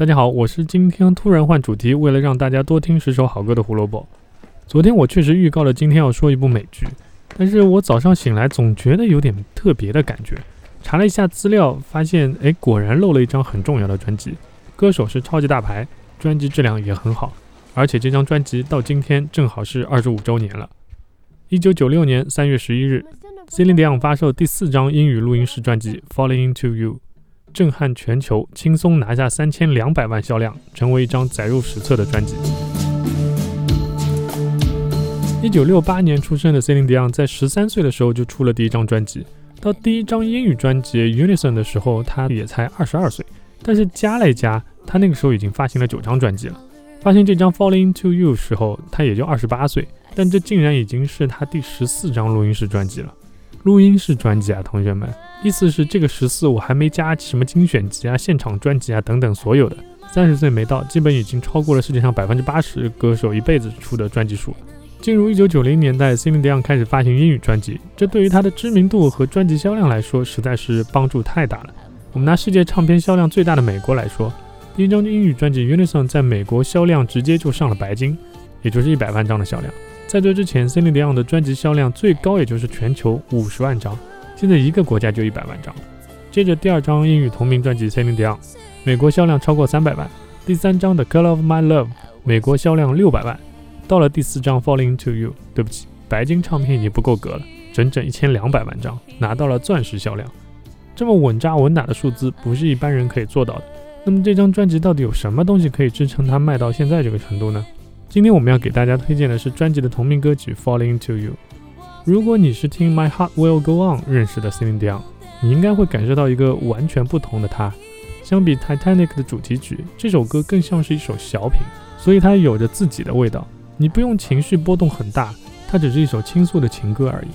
大家好，我是今天突然换主题，为了让大家多听十首好歌的胡萝卜。昨天我确实预告了今天要说一部美剧，但是我早上醒来总觉得有点特别的感觉。查了一下资料，发现哎，果然漏了一张很重要的专辑，歌手是超级大牌，专辑质量也很好，而且这张专辑到今天正好是二十五周年了。一九九六年三月十一日，Celine Dion 发售第四张英语录音室专辑《Falling Into You》。震撼全球，轻松拿下三千两百万销量，成为一张载入史册的专辑。一九六八年出生的 Celine Dion 在十三岁的时候就出了第一张专辑，到第一张英语专辑《Unison》的时候，他也才二十二岁。但是加了一加，他那个时候已经发行了九张专辑了。发行这张《Falling to You》时候，他也就二十八岁，但这竟然已经是他第十四张录音室专辑了。录音室专辑啊，同学们。意思是这个十四我还没加什么精选集啊、现场专辑啊等等所有的，三十岁没到，基本已经超过了世界上百分之八十歌手一辈子出的专辑数。进入一九九零年代，Celine Dion 开始发行英语专辑，这对于他的知名度和专辑销量来说，实在是帮助太大了。我们拿世界唱片销量最大的美国来说，第一张英语专辑《Unison》在美国销量直接就上了白金，也就是一百万张的销量。在这之前，Celine Dion 的专辑销量最高也就是全球五十万张。现在一个国家就一百万张。接着第二张英语同名专辑《Celine Dion》，美国销量超过三百万。第三张的《Color of My Love》，美国销量六百万。到了第四张《Falling Into You》，对不起，白金唱片已经不够格了，整整一千两百万张，拿到了钻石销量。这么稳扎稳打的数字，不是一般人可以做到的。那么这张专辑到底有什么东西可以支撑它卖到现在这个程度呢？今天我们要给大家推荐的是专辑的同名歌曲《Falling Into You》。如果你是听《My Heart Will Go On》认识的 Celine Dion，你应该会感受到一个完全不同的她。相比《Titanic》的主题曲，这首歌更像是一首小品，所以它有着自己的味道。你不用情绪波动很大，它只是一首倾诉的情歌而已。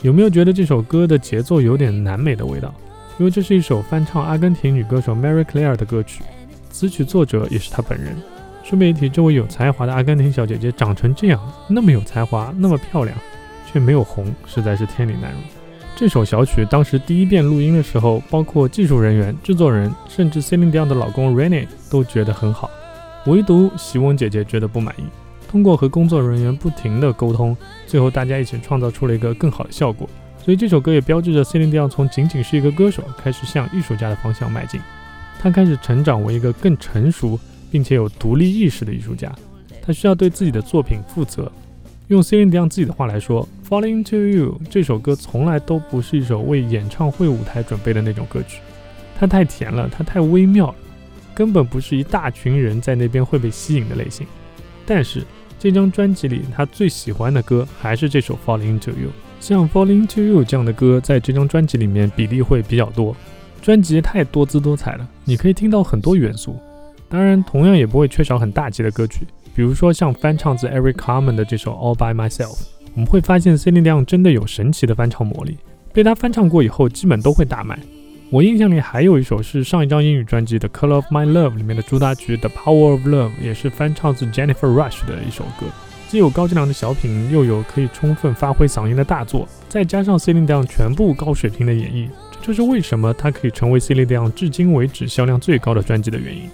有没有觉得这首歌的节奏有点南美的味道？因为这是一首翻唱阿根廷女歌手 Mary Claire 的歌曲，词曲作者也是她本人。顺便一提，这位有才华的阿根廷小姐姐长成这样，那么有才华，那么漂亮。却没有红，实在是天理难容。这首小曲当时第一遍录音的时候，包括技术人员、制作人，甚至 Celine Dion 的老公 Rene 都觉得很好，唯独席翁姐姐觉得不满意。通过和工作人员不停的沟通，最后大家一起创造出了一个更好的效果。所以这首歌也标志着 Celine Dion 从仅仅是一个歌手，开始向艺术家的方向迈进。他开始成长为一个更成熟并且有独立意识的艺术家。他需要对自己的作品负责。用 Celine Dion 自己的话来说，《Falling to You》这首歌从来都不是一首为演唱会舞台准备的那种歌曲，它太甜了，它太微妙了，根本不是一大群人在那边会被吸引的类型。但是这张专辑里，他最喜欢的歌还是这首《Falling to You》。像《Falling to You》这样的歌，在这张专辑里面比例会比较多。专辑太多姿多彩了，你可以听到很多元素，当然同样也不会缺少很大气的歌曲。比如说像翻唱自 Eric Carmen 的这首 All by Myself，我们会发现 Celine Dion 真的有神奇的翻唱魔力，被他翻唱过以后，基本都会大卖。我印象里还有一首是上一张英语专辑的 Color of My Love 里面的主打曲 The Power of Love，也是翻唱自 Jennifer Rush 的一首歌，既有高质量的小品，又有可以充分发挥嗓音的大作，再加上 Celine Dion 全部高水平的演绎，这就是为什么它可以成为 Celine Dion 至今为止销量最高的专辑的原因。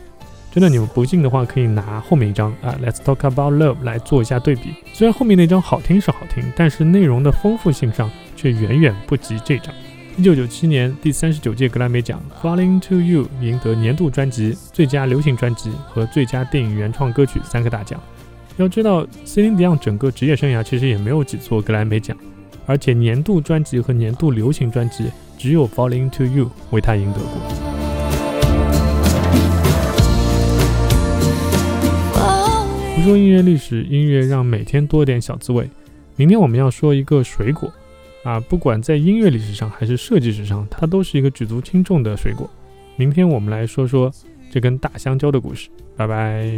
真的，你们不信的话，可以拿后面一张啊，Let's Talk About Love 来做一下对比。虽然后面那张好听是好听，但是内容的丰富性上却远远不及这张。一九九七年第三十九届格莱美奖《Falling to You》赢得年度专辑、最佳流行专辑和最佳电影原创歌曲三个大奖。要知道，Celine Dion 整个职业生涯其实也没有几座格莱美奖，而且年度专辑和年度流行专辑只有《Falling to You》为他赢得过。说音乐历史，音乐让每天多点小滋味。明天我们要说一个水果，啊，不管在音乐历史上还是设计史上，它都是一个举足轻重的水果。明天我们来说说这根大香蕉的故事。拜拜。